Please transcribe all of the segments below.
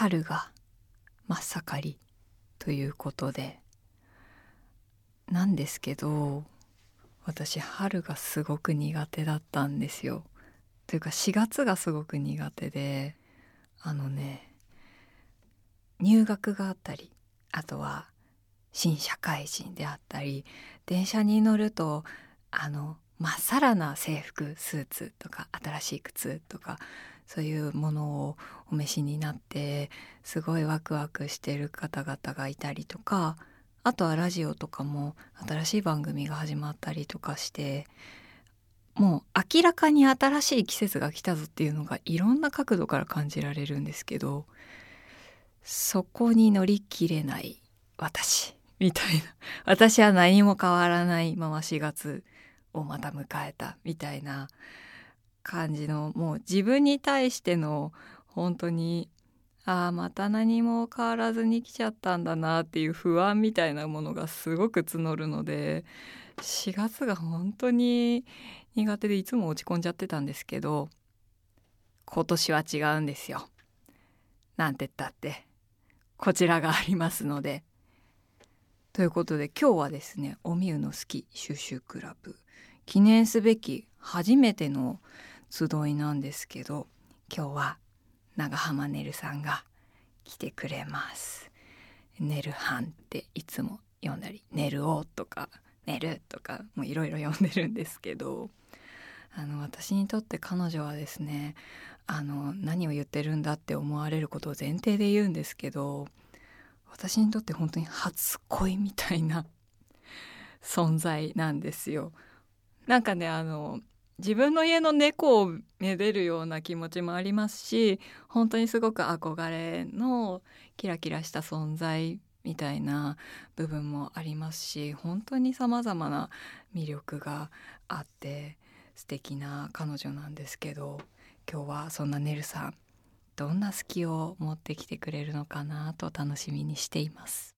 春が真っ盛りということでなんですけど私春がすごく苦手だったんですよ。というか4月がすごく苦手であのね入学があったりあとは新社会人であったり電車に乗るとあのまっさらな制服スーツとか新しい靴とかそういうものをお召しになってすごいワクワクしてる方々がいたりとかあとはラジオとかも新しい番組が始まったりとかしてもう明らかに新しい季節が来たぞっていうのがいろんな角度から感じられるんですけどそこに乗り切れない私みたいな。私は何も変わらないまま4月をまた迎えたみたいな。感じのもう自分に対しての本当にああまた何も変わらずに来ちゃったんだなっていう不安みたいなものがすごく募るので4月が本当に苦手でいつも落ち込んじゃってたんですけど今年は違うんですよ。なんて言ったってこちらがありますので。ということで今日はですねおみゆの好き収集クラブ記念すべき初めての集いなんですけど今日は長浜ねるさんが来てくれます。ねるはんっていつも読んだり「ねるお」とか「ねる」とかもういろいろ読んでるんですけどあの私にとって彼女はですねあの何を言ってるんだって思われることを前提で言うんですけど私にとって本当に初恋みたいな存在なんですよ。なんかねあの自分の家の猫をめでるような気持ちもありますし本当にすごく憧れのキラキラした存在みたいな部分もありますし本当にさまざまな魅力があって素敵な彼女なんですけど今日はそんなねるさんどんな好きを持ってきてくれるのかなと楽しみにしています。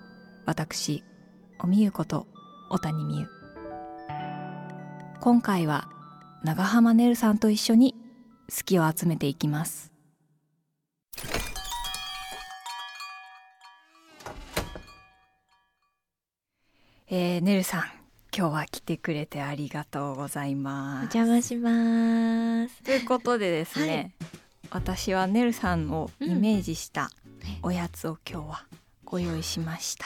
私おみゆこと小谷美優。今回は長浜ねるさんと一緒に好きを集めていきます。えー、ねるさん今日は来てくれてありがとうございおます。邪魔します。ということでですね、私はねるさんをイメージしたおやつを今日はご用意しました、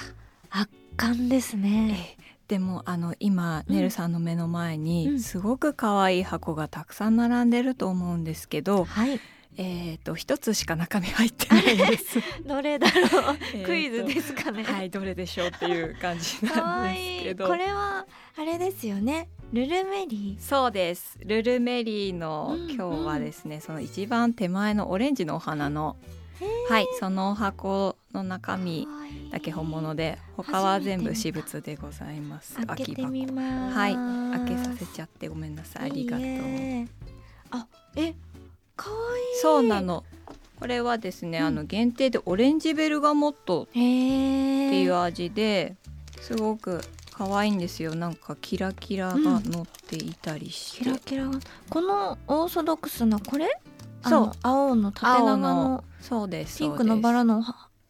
圧巻ですえね。ーでもあの今、うんねるさんの目の前うにんすごく可愛い箱がたくさん並んでると思うんですけど、はい。えっ、と一つしか中身入ってないんです。どれだろう？クイズですかね。はい、どれでしょうっていう感じかなん。ですけど。これはあれですよね。ルルメリそうです。ルルメリーのうん今日はですね、その一番手前のオレンジのお花の、はい、その箱の中身ー。だけ本物で、他は全部私物でございます。開けてみます。はい開けさせちゃってごめんなさい。ありがとう。あ、え、可愛いそうなの。これはですね、うんあの限定でオレンジベルガモットっ。ていう味ですごく可愛いんですよ。なんかキラキラが乗っていたりして、キラキラが。このオーソドックスなこれ？あそうの青の縦長のそうです。ピンクのバラの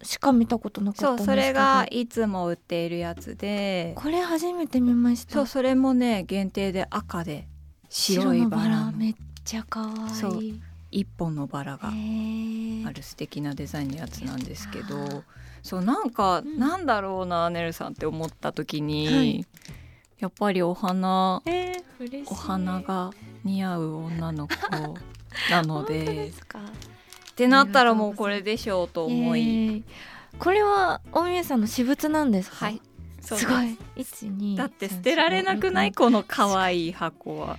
しか見たことなかそうったんですけど。それがいつも売っているやつでこれ初めて見ました。そうそれもね限定で赤で白いバラめっちゃ可愛い。そう一本のバラがある素敵なデザインのやつなんですけどそうなんか、うんなんだろうなねるさんって思った時に、はいやっぱりお花。お花が似合う女の子なので ですか？ってなったらもうこれでしょうと思い、え。ーこれは大宮さんの私物なんですか？はい。す。ごい。一二だって捨てられなくないこの可愛い箱は。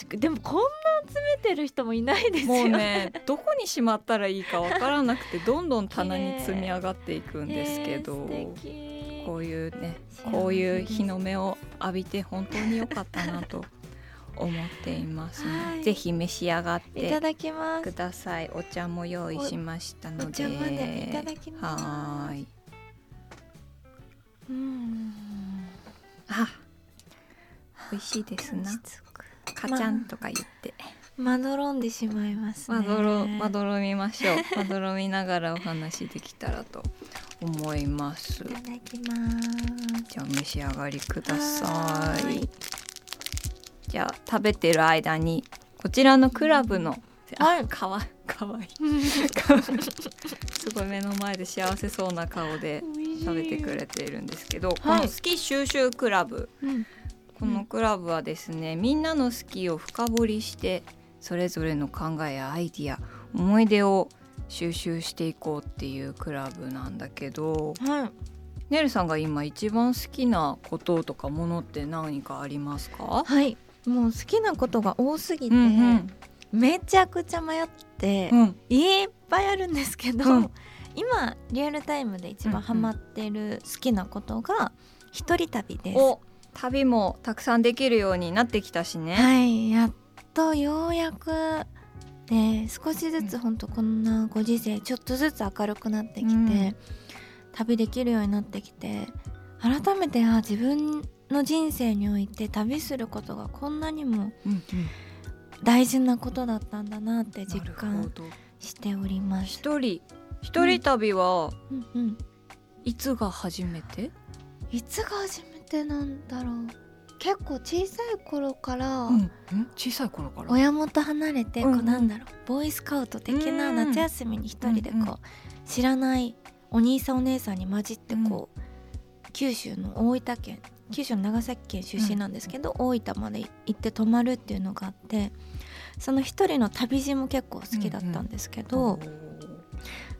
確かでもこんな集めてる人もいないですよもうねどこにしまったらいいかわからなくてどんどん棚に積み上がっていくんですけど、えー素敵こういうねこういう日の目を浴びて本当に良かったなと思っていますので、はい。ぜひ召し上がっていただきます。ください。お茶も用意しましたので。いただきます。はーい。うん。あ美味しいですな。カチャンとか言って、まどろんでしまいますね。まどろまどろみましょう。まどろみながらお話できたらと思います。いただきます。じゃあお召し上がりくださいじゃあ食べてる間にこちらのクラブのはいあかわかわいい。すごい目の前で幸せそうな顔で食べてくれているんですけど、この好き収集クラブ。うん。このクラブはですねみんなの好きを深掘りしてそれぞれの考えやアイディア思い出を収集していこうっていうクラブなんだけどはい。ねるさんが今一番好きなこととかものって何かありますか？はいもう好きなことが多すぎて、うんうん。めちゃくちゃ迷って、うん。いっぱいあるんですけど、うん。今リアルタイムで一番ハマってる好きなことが一人旅です、お旅もたくさんできるようになってきたしね。はいやっとようやくで少しずつ本当こんなご時世ちょっとずつ明るくなってきて、うん。旅できるようになってきて改めてあ自分の人生において旅することがこんなにもうんうん。大事なことだったんだなって実感どしております。一人一人旅はうん。うんいつが初めて？いつが初めてなんだろう。結構小さい頃からうん。うん？小さい頃から？親元離れてうんうん。こうなんだろう。ボーイスカウト的なうん夏休みに一人でうんうん。こう知らないお兄さんお姉さんに混じってこう九州の大分県九州の長崎県出身なんですけど大分まで行って泊まるっていうのがあってその一人の旅路も結構好きだったんですけど、おー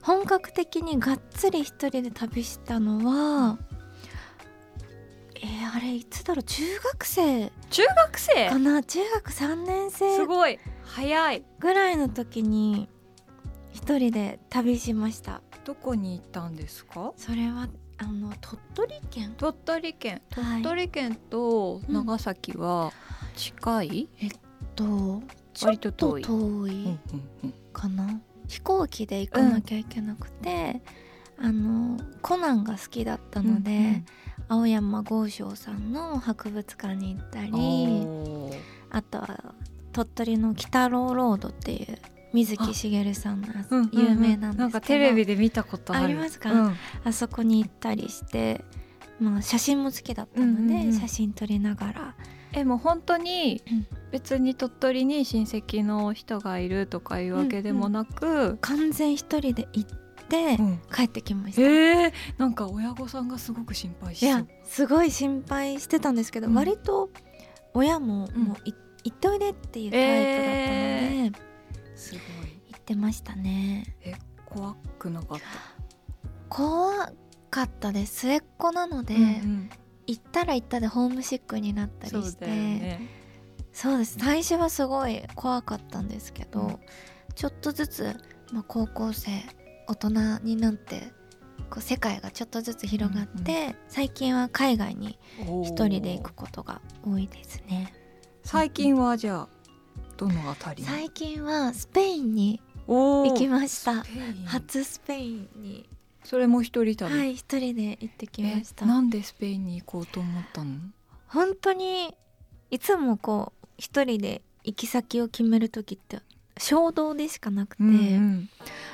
本格的にがっつり一人で旅したのは、えーあれいつだろう中学生中学生？かな？中学3年す生ごい。早い。ぐらいの時に一人で旅しました。どこに行ったんですか？それはあの鳥取県？鳥取県。はい。鳥取県と長崎は近い？とちょっ割とと遠い。遠いうんうん。かな？飛行機で行かなきゃいけなくて、あのコナンが好きだったので、うんうん。青山剛昌さんの博物館に行ったりあとは鳥取の北郎ロードっていう水木しげるさんのやつうんうんうん。有名なんですけど、なんかテレビで見たことある。ありますか？うん。あそこに行ったりして、まあ、写真も好きだったので、うんうんうん。写真撮りながら。えもう本当にうん。別に鳥取に親戚の人がいるとかいうわけでもなく、完全一人で行ってうん。帰ってきました、えー、なんか親御さんがすごく心配しそう。いやすごい心配してたんですけど、うん。割と親もうんもうい行っておいでっていうタイプだったので、すごい。行ってましたね。怖くなかった、怖かったです。末っ子なので、うんうん。行ったら行ったでホームシックになったりして。ね。そうです。最初はすごい怖かったんですけど、うん。ちょっとずつ、まあ、高校生大人になってこう世界がちょっとずつ広がって、最近は海外に一人で行くことが多いですね。最近はじゃあどのあたりに最近はスペインに行きました。初スペインに。それも一人旅、はい一人で行ってきました。えなんでスペインに行こうと思ったの？本当にいつもこう一人で行き先を決める時って衝動でしかなくて、うん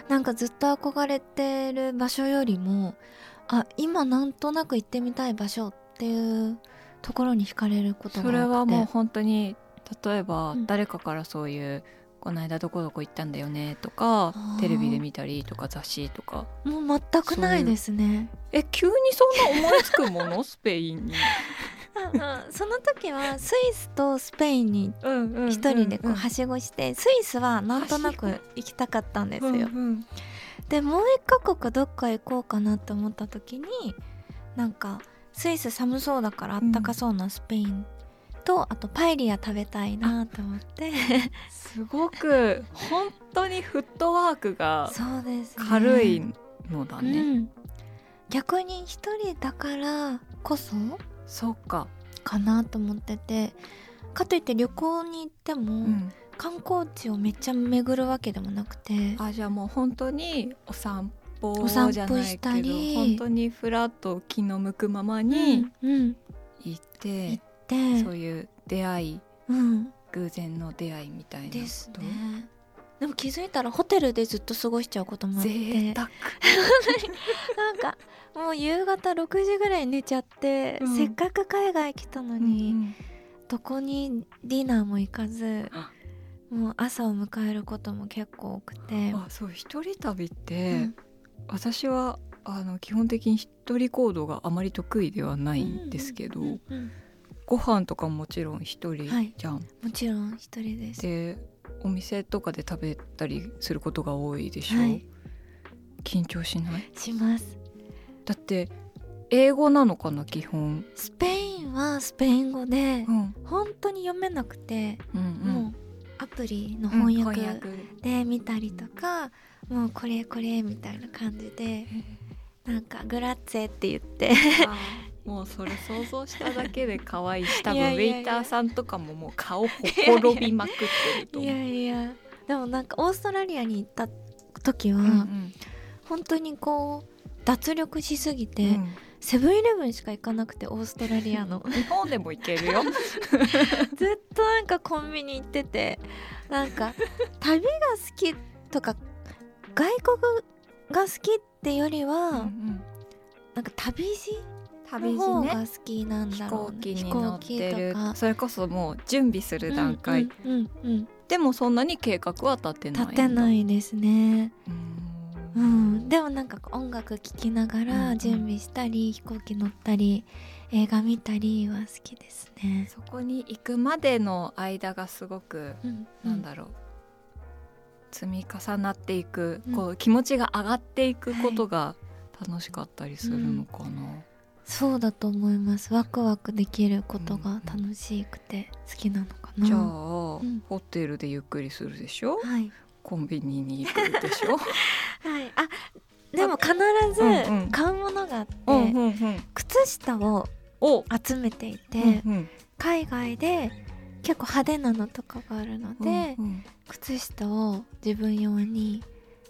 なんかずっと憧れてる場所よりもあ今なんとなく行ってみたい場所っていうところに惹かれることがそれはもう本当に例えばうん。誰かからそういう、この間どこどこ行ったんだよねとかテレビで見たりとか雑誌とか。もう全くないですね。え急にそんな思いつくもの？スペインに。その時はスイスとスペインに一人でこうはしごして、スイスはなんとなく行きたかったんですよ、うんうん。でもう一カ国どっか行こうかなって思った時になんかスイス寒そうだからあったかそうなスペインと、あとパエリア食べたいなと思って。すごく本当にフットワークが軽いのだね。うん、逆に一人だからこそそっか、かなと思ってて。かといって旅行に行っても、うん、観光地をめっちゃ巡るわけでもなくて。あじゃあもう本当にお散歩お散歩じゃないしたけどり本当にフラッと気の向くままにうんうん。行って。行、ってそういう出会いうん。偶然の出会いみたいなですね。でも気づいたらホテルでずっと過ごしちゃうこともあって。贅沢。なんかもう夕方6時ぐらいに寝ちゃって、うん。せっかく海外来たのに、うんどこにディナーも行かずあ。もう朝を迎えることも結構多くて、あそう一人旅っうて、ん。私はあの基本的に一人行動があまり得意ではないんですけど、うんうんご飯とかももちろん一人はい。じゃん、もちろん一人です。でお店とかで食べたりすることが多いでしょ、はい。緊張しない？します。だって英語なのかな基本、スペインはスペイン語でうん。本当に読めなくて、うんもうアプリのうん翻訳。で見たりとか、もうこれこれみたいな感じでなんかグラッツェって言って もうそれ想像しただけで可愛いし 多分ウェイターさんとかももう顔ほころびまくってるとい思う。やいや。でもなんかオーストラリアに行った時は、うんうん。本当にこう脱力しすぎて、うん。セブンイレブンしか行かなくてオーストラリアの。日本でも行けるよ。ずっとなんかコンビニ行っててなんか旅が好きとか外国が好きってよりは、うんうん。なんか旅路旅路ね。が好きなん飛だろうね。行機に乗ってる。それこそもう準備する段階、うんうんうん。でもそんなに計画は立てない立てないいですね。ううん。んでもなんか音楽聴きながうんうん。ら準備したり、飛行機乗ったり映画見たりは好きですね、そこに行くまでの間がすごく、うんなんだろう。積み重なっていく、うん。こう気持ちが上がっていくことが楽しかったりするのかな、そうだと思います。ワクワクできることが楽しくて好きなのかな、じゃあ、ん。ホテルでゆっくりするでしょ？はい。コンビニに行くでしょ？はい。あでも必ず買うものがあって、うんうんうん。靴下をお。集めていて、うんうん。海外で結構派手なのとかがあるので、うんうん。靴下を自分用に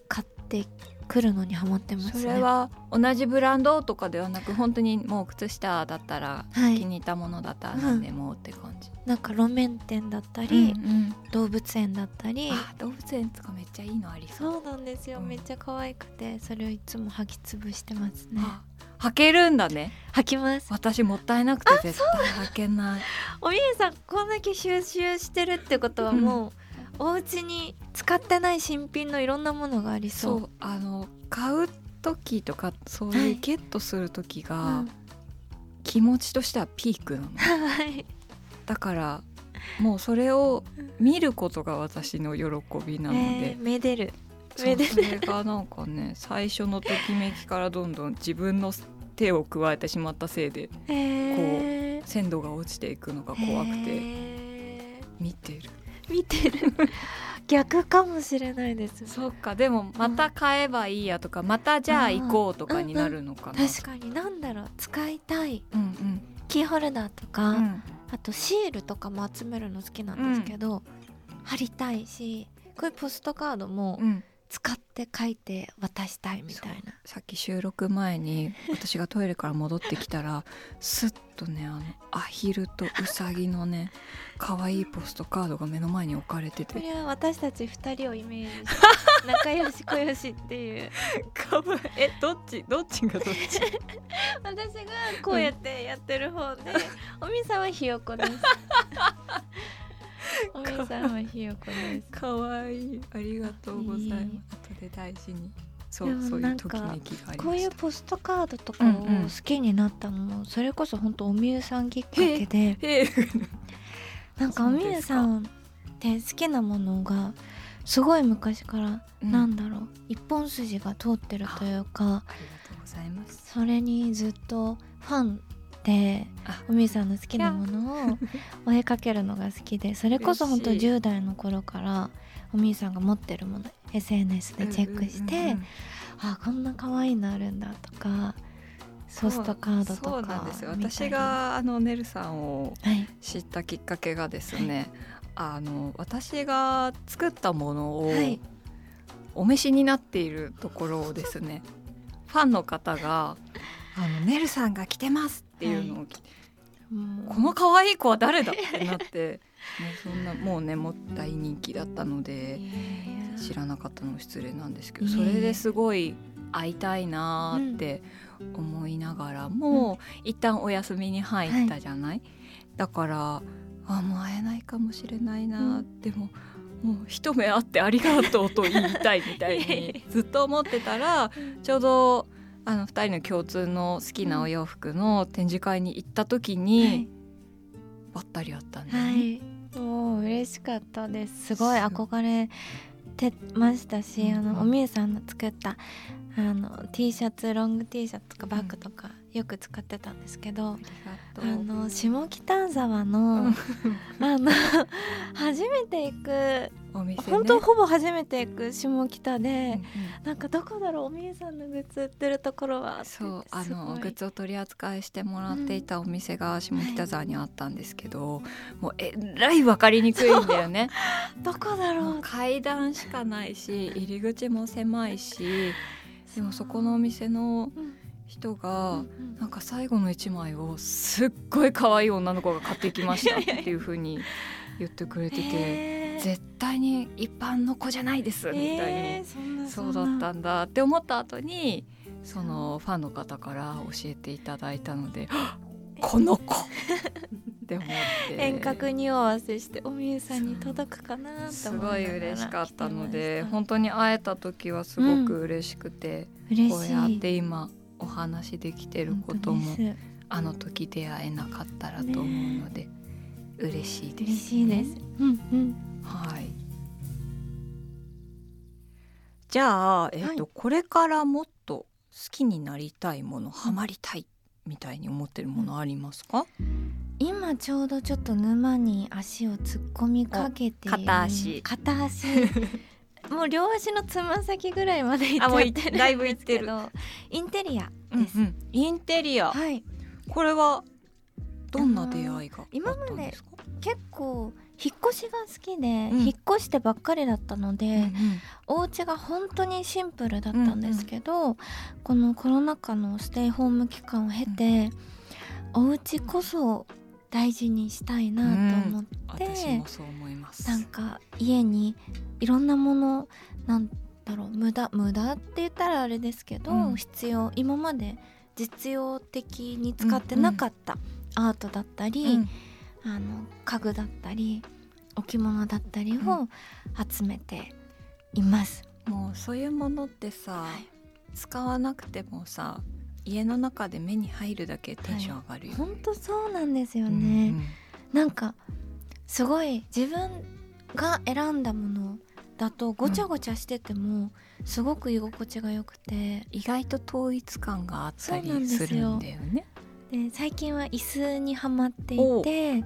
買ってくるのにハマってますね。それは同じブランドとかではなく本当にもう靴下だったら、はい。気に入ったものだったら何でもって感じ、なんか路面店だったり、うんうん。動物園だったり。あ動物園とかめっちゃいいのありそう。そうなんですよ、うん。めっちゃ可愛くてそれをいつも履き潰してますね。あ履けるんだね。履きます。私もったいなくて絶対履けない。おみえさんこんだけ収集してるってことはもう、お家に使ってない新品のいろんなものがありそう。そうあの買う時とかそうはい。いうゲットする時が、うん。気持ちとしてはピークなの。はい。だからもうそれを見ることが私の喜びなので、えーめでる。めでそれがなんかね最初のときめきからどんどん自分の手を加えてしまったせいでえー。鮮度が落ちていくのが怖くてえ見てる。ー見てる。逆かもしれないですそっか。でもまた買えばいいやとかまたじゃあ行こうとかになるのかな、確かになんだろう。使いたい。うんうん。キーホルダーとか、うん。あとシールとかも集めるの好きなんですけど、貼りたいしこういうポストカードもうん使って書いて渡したいみたいな、さっき収録前に私がトイレから戻ってきたら スッとねあのアヒルとウサギのね可愛いポストカードが目の前に置かれてて。これは私たち2人をイメージ仲良し小良しっていう。かわいえどっち？どっちがどっち？私がこうやってやってる方で、おみさんはひよこです おみさんはひよこです。かわいい。ありがとうございます。後で大事に。そでうそういうときめきがこういうポストカードとかをうんうん好きになったのもそれこそ本当おみゆさんきっかけで。なんかおみゆさんって好きなものがすごい昔からうんなんだろう、一本筋が通ってるというかありがとうございます。それにずっとファンであおみゆさんの好きなものを 追いかけるのが好きでそれこそ本当嬉しい10代の頃からおみゆさんが持ってるもの SNS でチェックして、うんうんうん。あこんな可愛いのあるんだとかポストカードとかそうなんですよ。見たり。私があのネルさんをはい。知ったきっかけがですね、あの私が作ったものをはい。お召しになっているところをですねファンの方が「あのネルさんが着てます」っていうのを聞いこの可愛い子は誰だってなって、ね、そんなもうねもう大人気だったので知らなかったのも失礼なんですけどそれですごい会いたいなーって思いながらも、一旦お休みに入ったじゃない、だからあもう会えないかもしれないな、うん。でももう一目会ってありがとうと言いたいみたいにずっと思ってたらちょうどあの2人の共通の好きなお洋服の展示会に行った時に、ばったり会ったんだよはね。い、もう嬉しかったです。すごい憧れてましたし、うん。あのおみゆさんの作ったあの T シャツロング T シャツとかバッグとかよく使ってたんですけど、あの下北沢の、あの 初めて行くお店、ね、本当ほぼ初めて行く下北うんでう、ん。なんかどこだろうおみゆさんのグッズ売ってるところはそうあのグッズを取り扱いしてもらっていたお店が下北沢にあったんですけど、もうえらい分かりにくいんだよね。どこだろう階段しかないし入り口も狭いしでもそこのお店のうん人が、うんなんか最後の一枚をすっごい可愛い女の子が買ってきましたっていう風に言ってくれてて、へー。絶対に一般の子じゃないですみたいに、えーそうだったんだって思った後にそのファンの方から教えていただいたので この子って思って。遠隔にお合わせしておみゆさんに届くかなとすごい嬉しかったので本当に会えた時はすごく嬉しくて、嬉しい。こうやって今お話できてることもあの時出会えなかったらと思うので、嬉しいです、嬉しいです。うんうん。はい。じゃあ、えっ、と、はこれからもっと好きになりたいもの、ハマりたいみたいに思ってるものありますか？今ちょうどちょっと沼に足を突っ込みかけているお片足片足もう両足のつま先ぐらいまで行っちゃってるだいぶんですけ行どインテリアです、うんうん。インテリア、はい。これはどんな出会いがあったんで？結構引っ越しが好きで、うん。引っ越してばっかりだったので、うんうん。お家が本当にシンプルだったんですけど、このコロナ禍のステイホーム期間を経て、お家こそ大事にしたいなと思って、私もそう思います。なんか家にいろんなものなんだろう無駄無駄って言ったらあれですけど、うん。必要今まで実用的に使ってなかったアートだったり、うん。あの家具だったり置物だったりを集めています。もうそういうものってさ、使わなくてもさ家の中で目に入るだけテンション上がるよ、本当そうなんですようんね、うん。なんかすごい自分が選んだものだとごちゃごちゃしててもすごく居心地が良くて意外と統一感があったりでするんだよね。で最近は椅子にはまっていお。て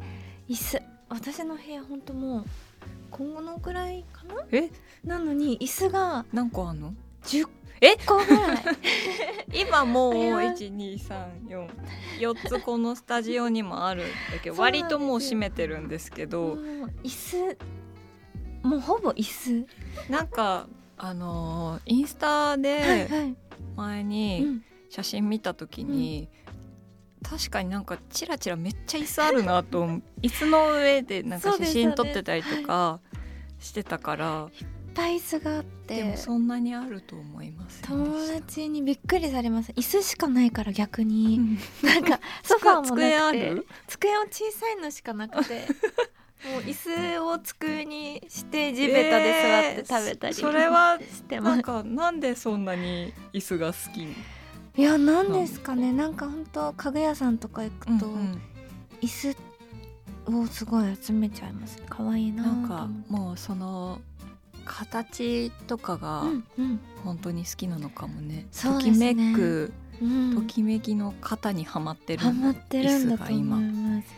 椅子私の部屋本当もうこのぐらいかな？え？なのに椅子が何個あんの？10え？個ぐらい。今もうあれは。12344つこのスタジオにもあるんだけど割ともう閉めてるんですけもどう椅子。もうほぼ椅子。なんかあのーインスタはいではい、前うにん、写真見た時に、確かになんかチラチラめっちゃ椅子あるなと椅子の上でなんか写真撮ってたりとかしてたから、いっぱい椅子があってでもそんなにあると思いません友達にびっくりされます。椅子しかないから逆うに、ん。なんか ソファーもなくて。る？机は小さいのしかなくて。もう椅子を机にして地べたで座って食べたり、えーそれはしてます。なんかなんでそんなに椅子が好きいやなんですかね。なんか本当家具屋さんとか行くと、うん椅子をすごい集めちゃいます。可愛いななんかもうその形とかがうんうん。本当に好きなのかもね,、そうときですね。めくうん。ときめきの型にはまってるハマってるんだと思い椅子がます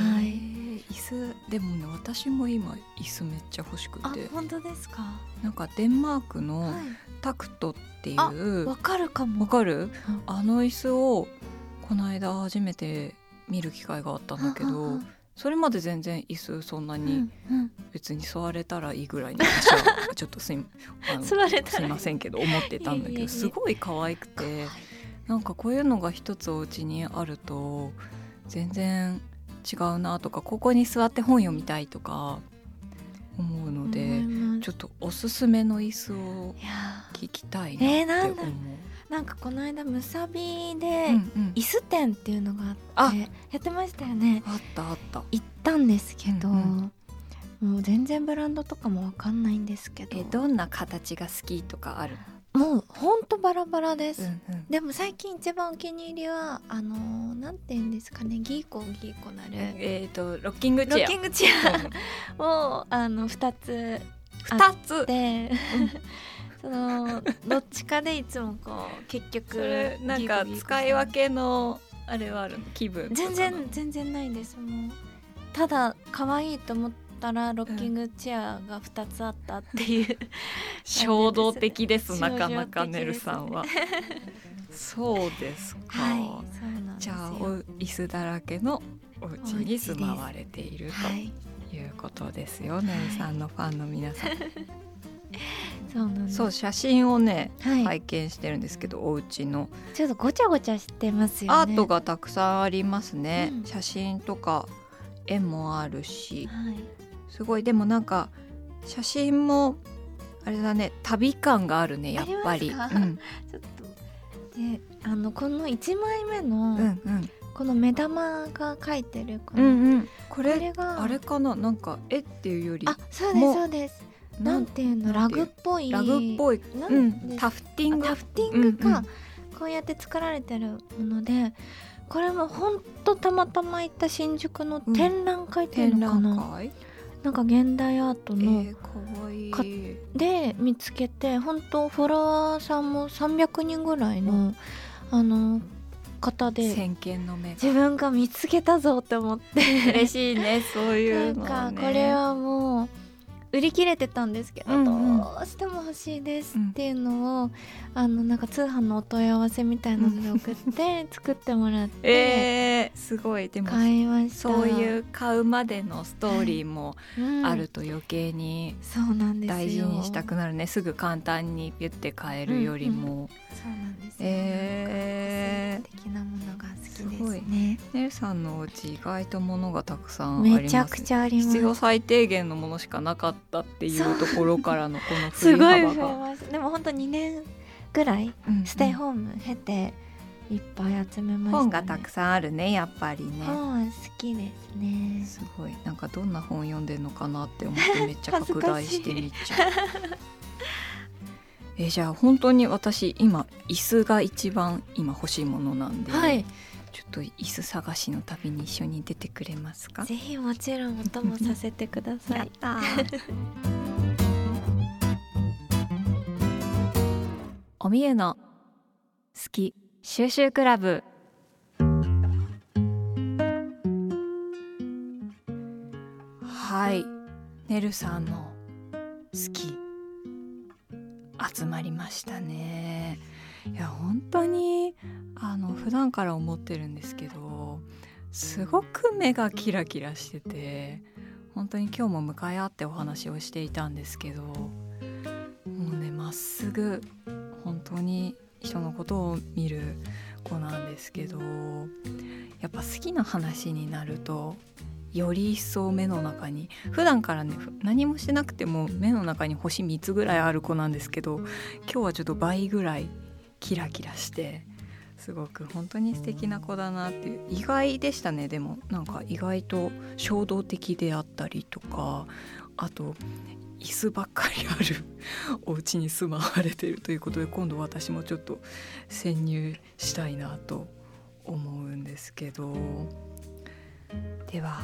はへいー椅子でもね私も今椅子めっちゃ欲しくあて本当ですか？なんかデンマークのはタクトっていあういわかるかも。わかる？うん。あの椅子をこの間初めて見る機会があったんだけうんどそれまで全然椅子そんなうに別に座れたらいいぐらいに私は ちょっとすいすいませんけど思ってたんだけどすごい可愛くてなんかこういうのが一つお家にあると全然違うなとかここに座って本読みたいとか思うのでちょっとおすすめの椅子を聞きたいえーなって思う。なんかこの間むさびうでんうん。椅子店っていうのがああってやってましたよね。あったあった。行ったんですけど、うんもう全然ブランドとかもわかんないんですけど。えどんな形が好きとかある？もうほんとバラバラです、うんうん。でも最近一番お気に入りはあのーなんて言うんですかねギーコギーコなる。えっ、とロッキングチェア。ロッキングチェアをあの2つ二つ？でそのどっちかでいつもこう結局なんか使い分けのあれはあるの？気分。全然全然ないです。もうただ可愛いと思ったらロッキングチェアが2つあったっていう、衝動的ですなかなかネルさんは。そうですか。はいじゃあお椅子だらけのお家に住まわれているはい。ということですよ、ネルさんのファンの皆さん。そうなんそう写真をね、はい、拝見してるんですけどお家の。ちょっとごちゃごちゃしてますよね。アートがたくさんありますね、うん。写真とか絵もあるし。はい。すごい。でもなんか写真もあれだね旅感があるねやっぱり。ありますか？うん。ちょっと。であのこの1枚目の、うんうん。この目玉が描いてるこうの、んうん。ここれあれかな？なんか絵っていうよりあそうですそうですななんんていうの？ラグっぽい。ラグっぽい、なうんタフティング？あタフティングがうんうん。こうやって作られてるものでこれもほんとたまたま行った新宿の展覧会っていう展のかな、覧会？なんか現代アートの、えー、かわいい。かで見つけて本当フォロワーさんも300人ぐらいの、あの方で先見の目が。自分が見つけたぞって思って。嬉しいねそういうのね。んかこれはもう売り切れてたんですけど、うんうん。どうしても欲しいですっていうのを、あのなんか通販のお問い合わせみたいなので送って 作ってもらってえー、すごいでも。買いました。そういう買うまでのストーリーもうん。あると余計にそうなんですよ。大事にしたくなるね。すぐ簡単にピュッて買えるよりも、そうなんですよ、えー。的なものが好きですね。ねるさんのお家意外と物がたくさんあります、ね、めちゃくちゃあります。必要最低限のものしかなかったっていうところからのこの振すりごい増え幅が、ましたでも本当2年ぐらいステイホーム経ていっぱい集めました、ね、本がたくさんあるねやっぱりね。本は好きですね。すごい。なんかどんな本読んでんのかなって思って めっちゃ拡大してみちゃう。えじゃあ本当に私今椅子が一番今欲しいものなんで、はいちょっと椅子探しの旅に一緒に出てくれますか？ぜひもちろんお供させてください。おみえの好き収集クラブ。はい。ねるさんの好き。集まりましたねいや本当にあの普段から思ってるんですけどすごく目がキラキラしてて本当に今日も向かい合ってお話をしていたんですけどもうねまっすぐ本当に人のことを見る子なんですけどやっぱ好きな話になるとより一層目の中に普段からね何もしなくても目の中に星3つぐらいある子なんですけど今日はちょっと倍ぐらいキラキラしてすごく本当に素敵な子だなっていう意外でしたね。でもなんか意外と衝動的であったりとかあと椅子ばっかりある お家に住まわれてるということで今度私もちょっと潜入したいなと思うんですけど。では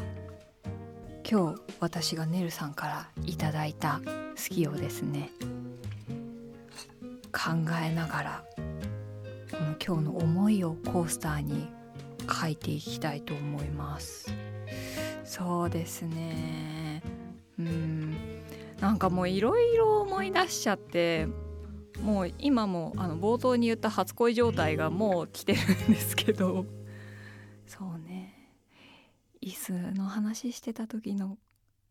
今日私がねるさんからいただいた好きをですね。考えながらこの今日の思いをコースターに書いていきたいと思います。そうですね。うん。なんかもういろいろ思い出しちゃってもう今もあの冒頭に言った初恋状態がもう来てるんですけど。そうね。椅子の話してた時の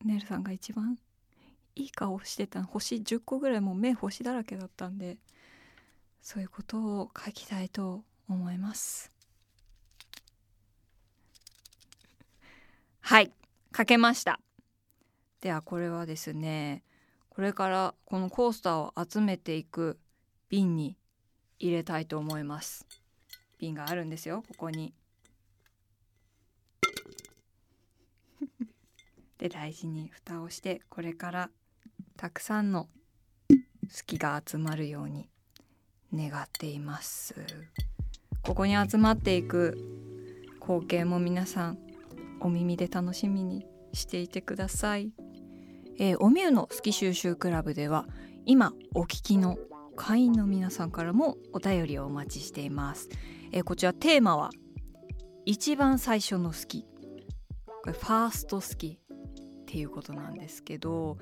ねるさんが一番いい顔してた星10個ぐらいもう目星だらけだったんで。そういうことを書きたいと思います。はい書けました。ではこれはですねこれからこのコースターを集めていく瓶に入れたいと思います。瓶があるんですよここに。で大事に蓋をしてこれからたくさんの好きが集まるように願っています。ここに集まっていく光景も皆さんお耳で楽しみにしていてください、えー、おみゆの好き収集クラブでは今お聞きの会員の皆さんからもお便りをお待ちしています、えー、こちらテーマは一番最初の好き。これファースト好きっていうことなんですけど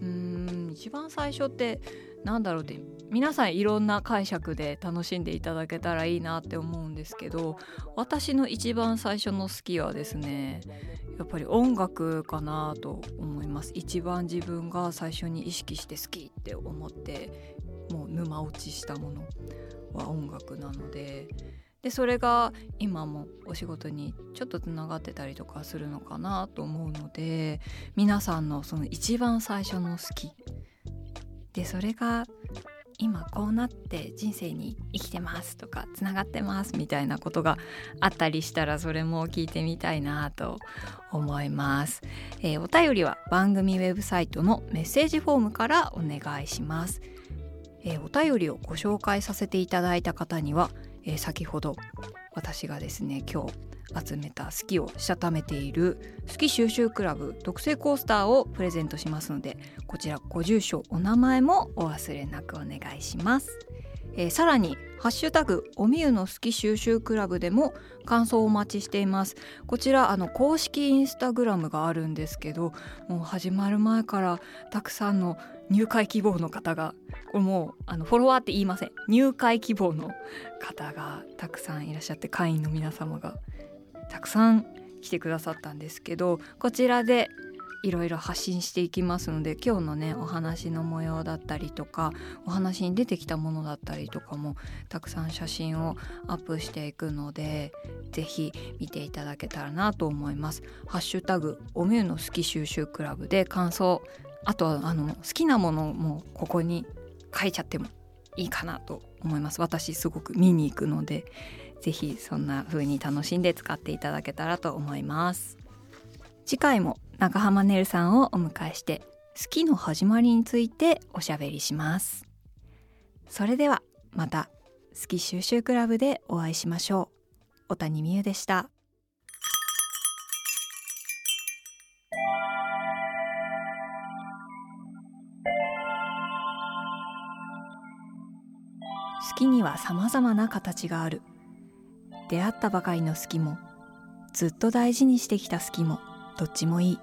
うーん一番最初ってなんだろうって皆さんいろんな解釈で楽しんでいただけたらいいなって思うんですけど私の一番最初の好きはですねやっぱり音楽かなと思います。一番自分が最初に意識して好きって思ってもう沼落ちしたものは音楽なので。でそれが今もお仕事にちょっとつながってたりとかするのかなと思うので皆さんのその一番最初の好き。でそれが今こうなって人生に生きてますとかつながってますみたいなことがあったりしたらそれも聞いてみたいなと思います、えー、お便りは番組ウェブサイトのメッセージフォームからお願いします、えー、お便りをご紹介させていただいた方にはえー、先ほど私がですね今日集めた好きをしたためている好き収集クラブ特製コースターをプレゼントしますのでこちらご住所お名前もお忘れなくお願いします、えー、さらにハッシュタグおみゆの好き収集クラブでも感想をお待ちしています。こちらあの公式インスタグラムがあるんですけどもう始まる前からたくさんの入会希望の方がこれもうあのフォロワーって言いません。入会希望の方がたくさんいらっしゃって会員の皆様がたくさん来てくださったんですけどこちらでいろいろ発信していきますので今日のねお話の模様だったりとかお話に出てきたものだったりとかもたくさん写真をアップしていくので是非見ていただけたらなと思います。ハッシュタグおみゆの好き収集クラブで感想あとはあの好きなものもここに書いちゃってもいいかなと思います私すごく見に行くので是非そんな風に楽しんで使っていただけたらと思います。次回も長浜ねるさんをお迎えして好きの始まりについておしゃべりします。それではまた好き収集クラブでお会いしましょう。小谷美優でした。好きには様々な形がある。出会ったばかりの好きもずっと大事にしてきた好きもどっちもいい。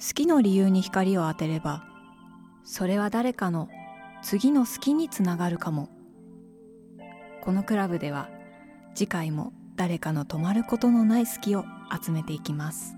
好きの理由に光を当てればそれは誰かの次の好きにつながるかも。このクラブでは次回も誰かの止まることのない好きを集めていきます。